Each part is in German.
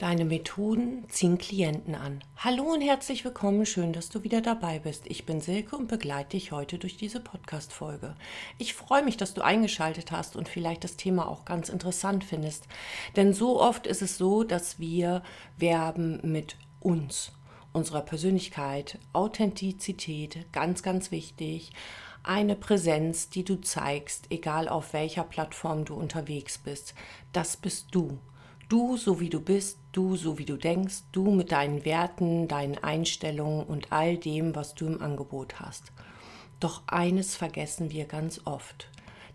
Deine Methoden ziehen Klienten an. Hallo und herzlich willkommen, schön, dass du wieder dabei bist. Ich bin Silke und begleite dich heute durch diese Podcast-Folge. Ich freue mich, dass du eingeschaltet hast und vielleicht das Thema auch ganz interessant findest. Denn so oft ist es so, dass wir werben mit uns, unserer Persönlichkeit, Authentizität, ganz, ganz wichtig eine Präsenz, die du zeigst, egal auf welcher Plattform du unterwegs bist. Das bist du. Du, so wie du bist, du, so wie du denkst, du mit deinen Werten, deinen Einstellungen und all dem, was du im Angebot hast. Doch eines vergessen wir ganz oft.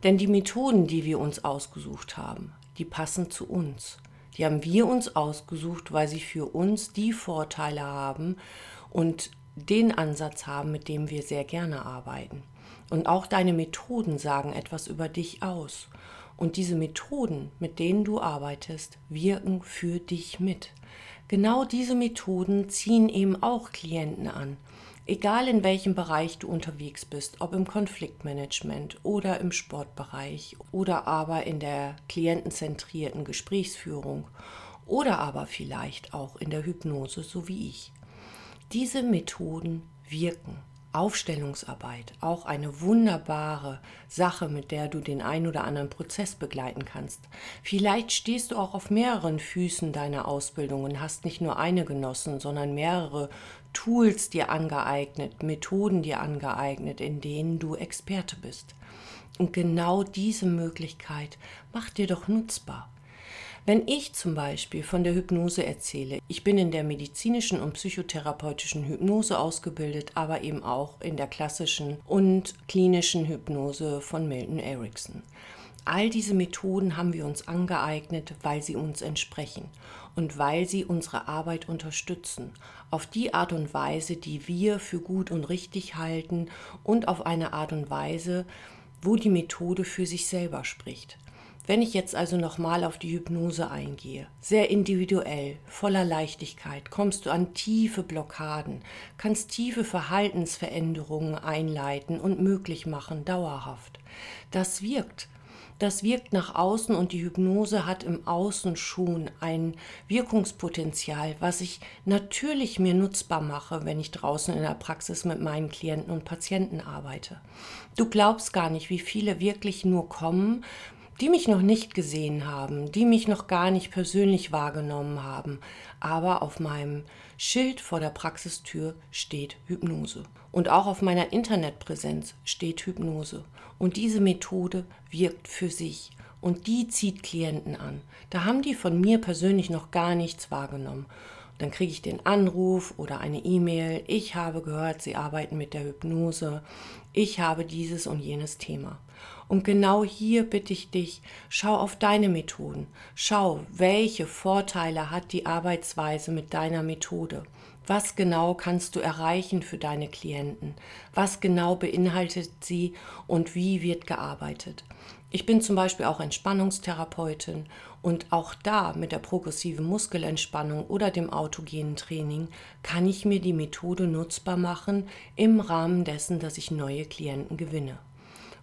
Denn die Methoden, die wir uns ausgesucht haben, die passen zu uns. Die haben wir uns ausgesucht, weil sie für uns die Vorteile haben und den Ansatz haben, mit dem wir sehr gerne arbeiten. Und auch deine Methoden sagen etwas über dich aus. Und diese Methoden, mit denen du arbeitest, wirken für dich mit. Genau diese Methoden ziehen eben auch Klienten an. Egal in welchem Bereich du unterwegs bist, ob im Konfliktmanagement oder im Sportbereich oder aber in der klientenzentrierten Gesprächsführung oder aber vielleicht auch in der Hypnose, so wie ich. Diese Methoden wirken. Aufstellungsarbeit, auch eine wunderbare Sache, mit der du den ein oder anderen Prozess begleiten kannst. Vielleicht stehst du auch auf mehreren Füßen deiner Ausbildung und hast nicht nur eine genossen, sondern mehrere Tools dir angeeignet, Methoden dir angeeignet, in denen du Experte bist. Und genau diese Möglichkeit macht dir doch nutzbar. Wenn ich zum Beispiel von der Hypnose erzähle, ich bin in der medizinischen und psychotherapeutischen Hypnose ausgebildet, aber eben auch in der klassischen und klinischen Hypnose von Milton Erickson. All diese Methoden haben wir uns angeeignet, weil sie uns entsprechen und weil sie unsere Arbeit unterstützen, auf die Art und Weise, die wir für gut und richtig halten und auf eine Art und Weise, wo die Methode für sich selber spricht. Wenn ich jetzt also nochmal auf die Hypnose eingehe, sehr individuell, voller Leichtigkeit, kommst du an tiefe Blockaden, kannst tiefe Verhaltensveränderungen einleiten und möglich machen, dauerhaft. Das wirkt. Das wirkt nach außen und die Hypnose hat im Außen schon ein Wirkungspotenzial, was ich natürlich mir nutzbar mache, wenn ich draußen in der Praxis mit meinen Klienten und Patienten arbeite. Du glaubst gar nicht, wie viele wirklich nur kommen, die mich noch nicht gesehen haben, die mich noch gar nicht persönlich wahrgenommen haben, aber auf meinem Schild vor der Praxistür steht Hypnose. Und auch auf meiner Internetpräsenz steht Hypnose. Und diese Methode wirkt für sich und die zieht Klienten an. Da haben die von mir persönlich noch gar nichts wahrgenommen. Dann kriege ich den Anruf oder eine E-Mail. Ich habe gehört, Sie arbeiten mit der Hypnose. Ich habe dieses und jenes Thema. Und genau hier bitte ich dich, schau auf deine Methoden. Schau, welche Vorteile hat die Arbeitsweise mit deiner Methode. Was genau kannst du erreichen für deine Klienten? Was genau beinhaltet sie und wie wird gearbeitet? Ich bin zum Beispiel auch Entspannungstherapeutin und auch da mit der progressiven Muskelentspannung oder dem autogenen Training kann ich mir die Methode nutzbar machen im Rahmen dessen, dass ich neue Klienten gewinne.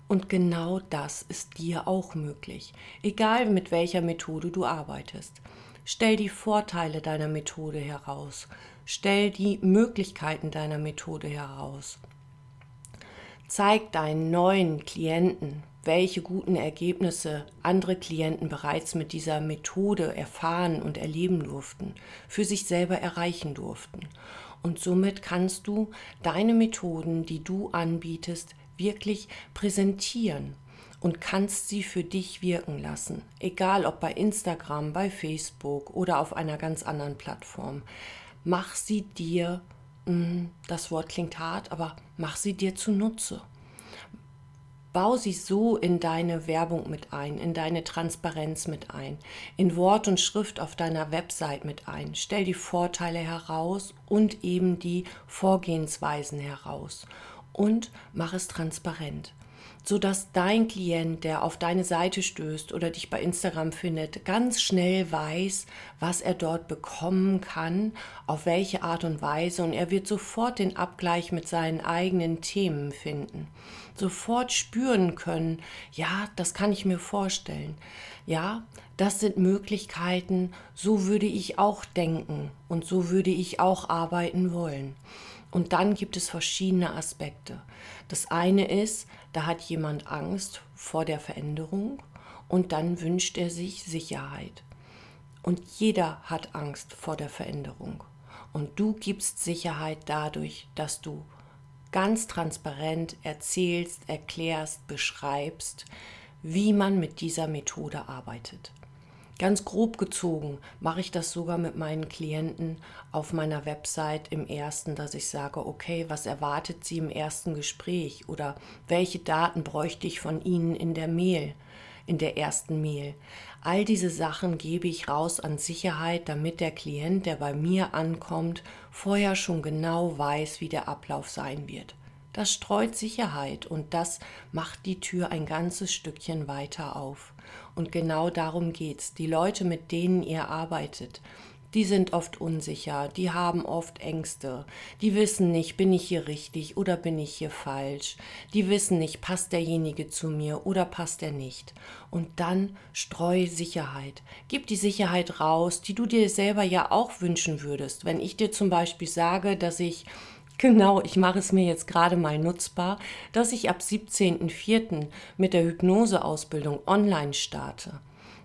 Und genau das ist dir auch möglich, egal mit welcher Methode du arbeitest. Stell die Vorteile deiner Methode heraus. Stell die Möglichkeiten deiner Methode heraus. Zeig deinen neuen Klienten, welche guten Ergebnisse andere Klienten bereits mit dieser Methode erfahren und erleben durften, für sich selber erreichen durften. Und somit kannst du deine Methoden, die du anbietest, wirklich präsentieren und kannst sie für dich wirken lassen, egal ob bei Instagram, bei Facebook oder auf einer ganz anderen Plattform. Mach sie dir, hm, das Wort klingt hart, aber mach sie dir zunutze. Bau sie so in deine Werbung mit ein, in deine Transparenz mit ein, in Wort und Schrift auf deiner Website mit ein. Stell die Vorteile heraus und eben die Vorgehensweisen heraus und mach es transparent. Sodass dein Klient, der auf deine Seite stößt oder dich bei Instagram findet, ganz schnell weiß, was er dort bekommen kann, auf welche Art und Weise und er wird sofort den Abgleich mit seinen eigenen Themen finden. Sofort spüren können, ja, das kann ich mir vorstellen. Ja, das sind Möglichkeiten, so würde ich auch denken und so würde ich auch arbeiten wollen. Und dann gibt es verschiedene Aspekte. Das eine ist, da hat jemand Angst vor der Veränderung und dann wünscht er sich Sicherheit. Und jeder hat Angst vor der Veränderung. Und du gibst Sicherheit dadurch, dass du ganz transparent erzählst, erklärst, beschreibst, wie man mit dieser Methode arbeitet. Ganz grob gezogen mache ich das sogar mit meinen Klienten auf meiner Website im ersten, dass ich sage, okay, was erwartet sie im ersten Gespräch oder welche Daten bräuchte ich von Ihnen in der Mail, in der ersten Mail. All diese Sachen gebe ich raus an Sicherheit, damit der Klient, der bei mir ankommt, vorher schon genau weiß, wie der Ablauf sein wird. Das streut Sicherheit und das macht die Tür ein ganzes Stückchen weiter auf. Und genau darum geht's. Die Leute, mit denen ihr arbeitet, die sind oft unsicher, die haben oft Ängste, die wissen nicht, bin ich hier richtig oder bin ich hier falsch, die wissen nicht, passt derjenige zu mir oder passt er nicht. Und dann streu Sicherheit, gib die Sicherheit raus, die du dir selber ja auch wünschen würdest. Wenn ich dir zum Beispiel sage, dass ich Genau, ich mache es mir jetzt gerade mal nutzbar, dass ich ab 17.04. mit der Hypnoseausbildung online starte.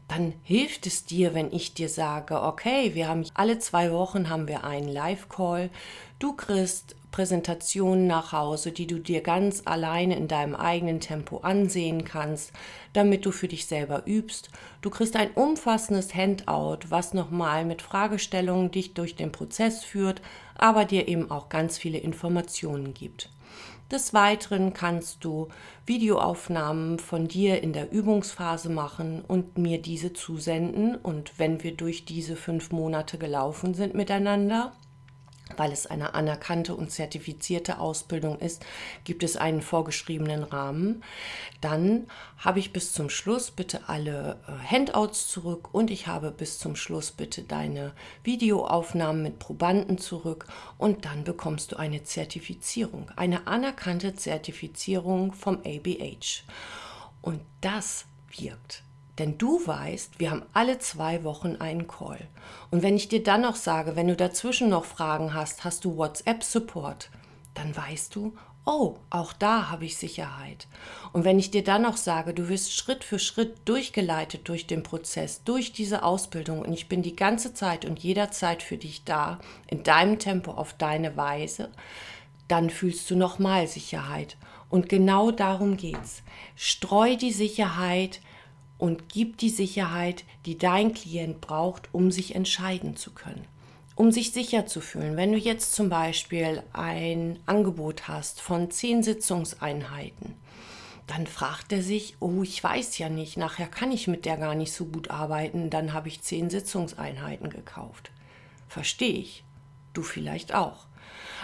Dann hilft es dir, wenn ich dir sage, okay, wir haben alle zwei Wochen haben wir einen Live-Call. Du kriegst Präsentationen nach Hause, die du dir ganz alleine in deinem eigenen Tempo ansehen kannst, damit du für dich selber übst. Du kriegst ein umfassendes Handout, was nochmal mit Fragestellungen dich durch den Prozess führt, aber dir eben auch ganz viele Informationen gibt. Des Weiteren kannst du Videoaufnahmen von dir in der Übungsphase machen und mir diese zusenden. Und wenn wir durch diese fünf Monate gelaufen sind miteinander, weil es eine anerkannte und zertifizierte Ausbildung ist, gibt es einen vorgeschriebenen Rahmen. Dann habe ich bis zum Schluss bitte alle äh, Handouts zurück und ich habe bis zum Schluss bitte deine Videoaufnahmen mit Probanden zurück und dann bekommst du eine Zertifizierung, eine anerkannte Zertifizierung vom ABH. Und das wirkt. Denn du weißt, wir haben alle zwei Wochen einen Call. Und wenn ich dir dann noch sage, wenn du dazwischen noch Fragen hast, hast du WhatsApp-Support, dann weißt du, oh, auch da habe ich Sicherheit. Und wenn ich dir dann noch sage, du wirst Schritt für Schritt durchgeleitet durch den Prozess, durch diese Ausbildung und ich bin die ganze Zeit und jederzeit für dich da, in deinem Tempo, auf deine Weise, dann fühlst du nochmal Sicherheit. Und genau darum geht's. Streu die Sicherheit, und gib die Sicherheit, die dein Klient braucht, um sich entscheiden zu können, um sich sicher zu fühlen. Wenn du jetzt zum Beispiel ein Angebot hast von zehn Sitzungseinheiten, dann fragt er sich, oh, ich weiß ja nicht, nachher kann ich mit der gar nicht so gut arbeiten, dann habe ich zehn Sitzungseinheiten gekauft. Verstehe ich. Du vielleicht auch.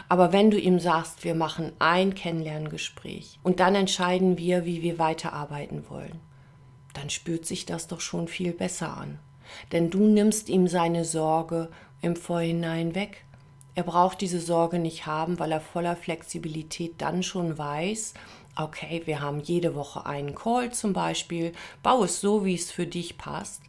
Aber wenn du ihm sagst, wir machen ein Kennenlerngespräch und dann entscheiden wir, wie wir weiterarbeiten wollen, dann spürt sich das doch schon viel besser an. Denn du nimmst ihm seine Sorge im Vorhinein weg. Er braucht diese Sorge nicht haben, weil er voller Flexibilität dann schon weiß, okay, wir haben jede Woche einen Call zum Beispiel, bau es so, wie es für dich passt.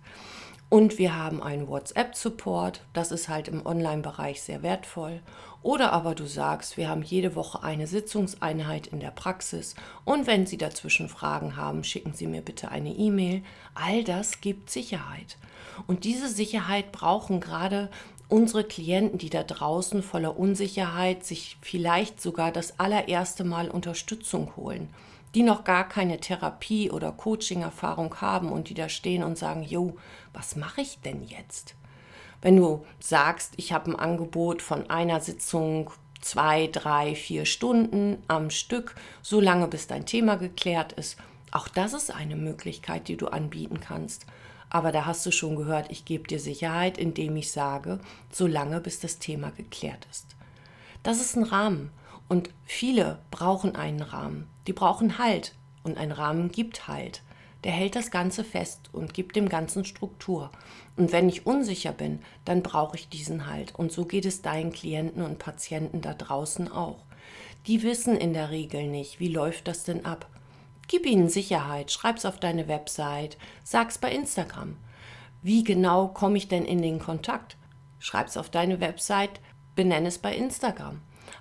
Und wir haben einen WhatsApp-Support, das ist halt im Online-Bereich sehr wertvoll. Oder aber du sagst, wir haben jede Woche eine Sitzungseinheit in der Praxis und wenn Sie dazwischen Fragen haben, schicken Sie mir bitte eine E-Mail. All das gibt Sicherheit. Und diese Sicherheit brauchen gerade unsere Klienten, die da draußen voller Unsicherheit sich vielleicht sogar das allererste Mal Unterstützung holen die noch gar keine Therapie- oder Coaching-Erfahrung haben und die da stehen und sagen, jo, was mache ich denn jetzt? Wenn du sagst, ich habe ein Angebot von einer Sitzung zwei, drei, vier Stunden am Stück, so lange bis dein Thema geklärt ist, auch das ist eine Möglichkeit, die du anbieten kannst. Aber da hast du schon gehört, ich gebe dir Sicherheit, indem ich sage, so lange bis das Thema geklärt ist. Das ist ein Rahmen. Und viele brauchen einen Rahmen. Die brauchen Halt. Und ein Rahmen gibt Halt. Der hält das Ganze fest und gibt dem Ganzen Struktur. Und wenn ich unsicher bin, dann brauche ich diesen Halt. Und so geht es deinen Klienten und Patienten da draußen auch. Die wissen in der Regel nicht, wie läuft das denn ab. Gib ihnen Sicherheit, schreib's auf deine Website, sag's bei Instagram. Wie genau komme ich denn in den Kontakt? Schreib's auf deine Website, benenne es bei Instagram.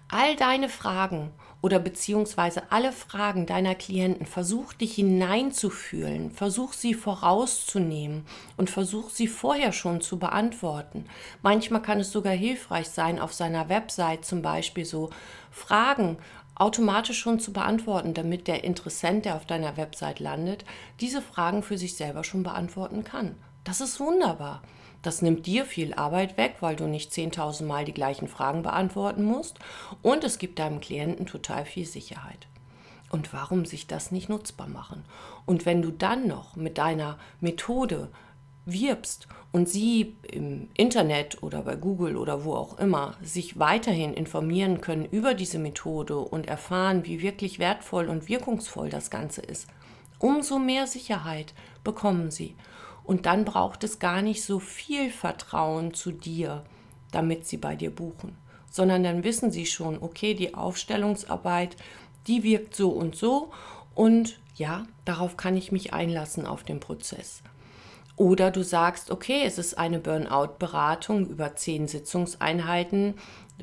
All deine Fragen oder beziehungsweise alle Fragen deiner Klienten, versuch dich hineinzufühlen, versuch sie vorauszunehmen und versuch sie vorher schon zu beantworten. Manchmal kann es sogar hilfreich sein, auf seiner Website zum Beispiel so Fragen automatisch schon zu beantworten, damit der Interessent, der auf deiner Website landet, diese Fragen für sich selber schon beantworten kann. Das ist wunderbar. Das nimmt dir viel Arbeit weg, weil du nicht 10.000 Mal die gleichen Fragen beantworten musst. Und es gibt deinem Klienten total viel Sicherheit. Und warum sich das nicht nutzbar machen? Und wenn du dann noch mit deiner Methode wirbst und sie im Internet oder bei Google oder wo auch immer sich weiterhin informieren können über diese Methode und erfahren, wie wirklich wertvoll und wirkungsvoll das Ganze ist, umso mehr Sicherheit bekommen sie. Und dann braucht es gar nicht so viel Vertrauen zu dir, damit sie bei dir buchen, sondern dann wissen sie schon, okay, die Aufstellungsarbeit, die wirkt so und so und ja, darauf kann ich mich einlassen auf den Prozess. Oder du sagst, okay, es ist eine Burnout-Beratung über zehn Sitzungseinheiten,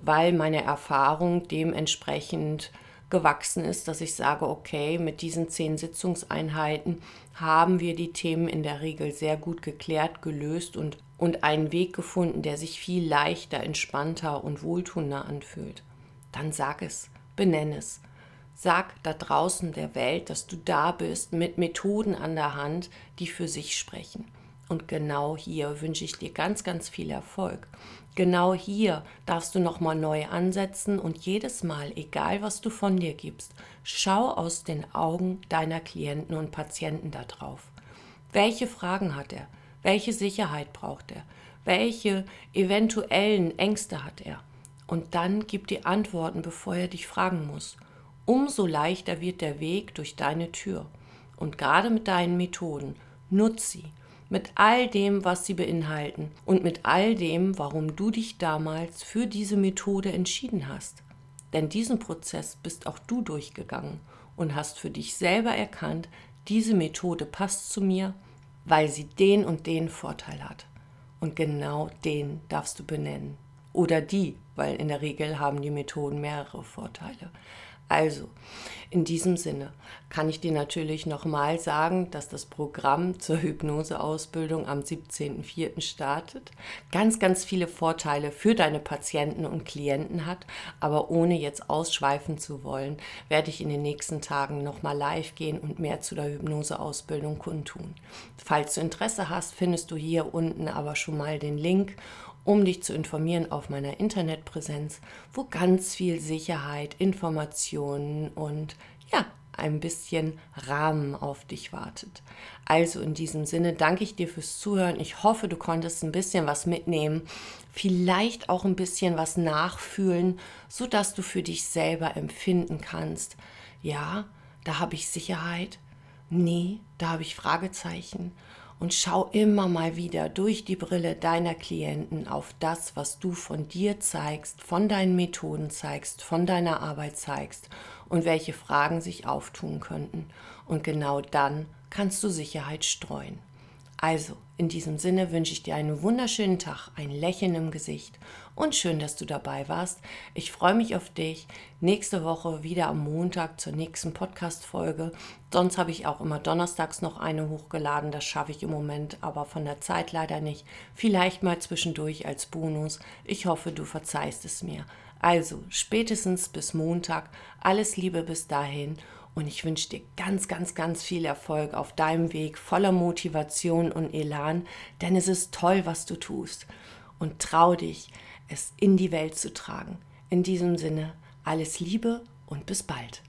weil meine Erfahrung dementsprechend gewachsen ist, dass ich sage, okay, mit diesen zehn Sitzungseinheiten haben wir die Themen in der Regel sehr gut geklärt, gelöst und, und einen Weg gefunden, der sich viel leichter, entspannter und wohltuender anfühlt. Dann sag es, benenne es. Sag da draußen der Welt, dass du da bist mit Methoden an der Hand, die für sich sprechen. Und genau hier wünsche ich dir ganz, ganz viel Erfolg. Genau hier darfst du nochmal neu ansetzen und jedes Mal, egal was du von dir gibst, schau aus den Augen deiner Klienten und Patienten da drauf. Welche Fragen hat er? Welche Sicherheit braucht er? Welche eventuellen Ängste hat er? Und dann gib die Antworten, bevor er dich fragen muss. Umso leichter wird der Weg durch deine Tür. Und gerade mit deinen Methoden, nutz sie mit all dem, was sie beinhalten und mit all dem, warum du dich damals für diese Methode entschieden hast. Denn diesen Prozess bist auch du durchgegangen und hast für dich selber erkannt, diese Methode passt zu mir, weil sie den und den Vorteil hat. Und genau den darfst du benennen. Oder die, weil in der Regel haben die Methoden mehrere Vorteile. Also, in diesem Sinne kann ich dir natürlich nochmal sagen, dass das Programm zur Hypnoseausbildung am 17.04. startet. Ganz, ganz viele Vorteile für deine Patienten und Klienten hat, aber ohne jetzt ausschweifen zu wollen, werde ich in den nächsten Tagen nochmal live gehen und mehr zu der Hypnoseausbildung kundtun. Falls du Interesse hast, findest du hier unten aber schon mal den Link um dich zu informieren auf meiner Internetpräsenz, wo ganz viel Sicherheit, Informationen und ja, ein bisschen Rahmen auf dich wartet. Also in diesem Sinne danke ich dir fürs Zuhören. Ich hoffe, du konntest ein bisschen was mitnehmen, vielleicht auch ein bisschen was nachfühlen, so dass du für dich selber empfinden kannst. Ja, da habe ich Sicherheit. Nee, da habe ich Fragezeichen und schau immer mal wieder durch die Brille deiner Klienten auf das, was du von dir zeigst, von deinen Methoden zeigst, von deiner Arbeit zeigst und welche Fragen sich auftun könnten. Und genau dann kannst du Sicherheit streuen. Also, in diesem Sinne wünsche ich dir einen wunderschönen Tag, ein Lächeln im Gesicht und schön, dass du dabei warst. Ich freue mich auf dich. Nächste Woche wieder am Montag zur nächsten Podcast-Folge. Sonst habe ich auch immer donnerstags noch eine hochgeladen. Das schaffe ich im Moment aber von der Zeit leider nicht. Vielleicht mal zwischendurch als Bonus. Ich hoffe, du verzeihst es mir. Also, spätestens bis Montag. Alles Liebe bis dahin und ich wünsche dir ganz, ganz, ganz viel Erfolg auf deinem Weg voller Motivation und Elan, denn es ist toll, was du tust. Und trau dich, es in die Welt zu tragen. In diesem Sinne, alles Liebe und bis bald.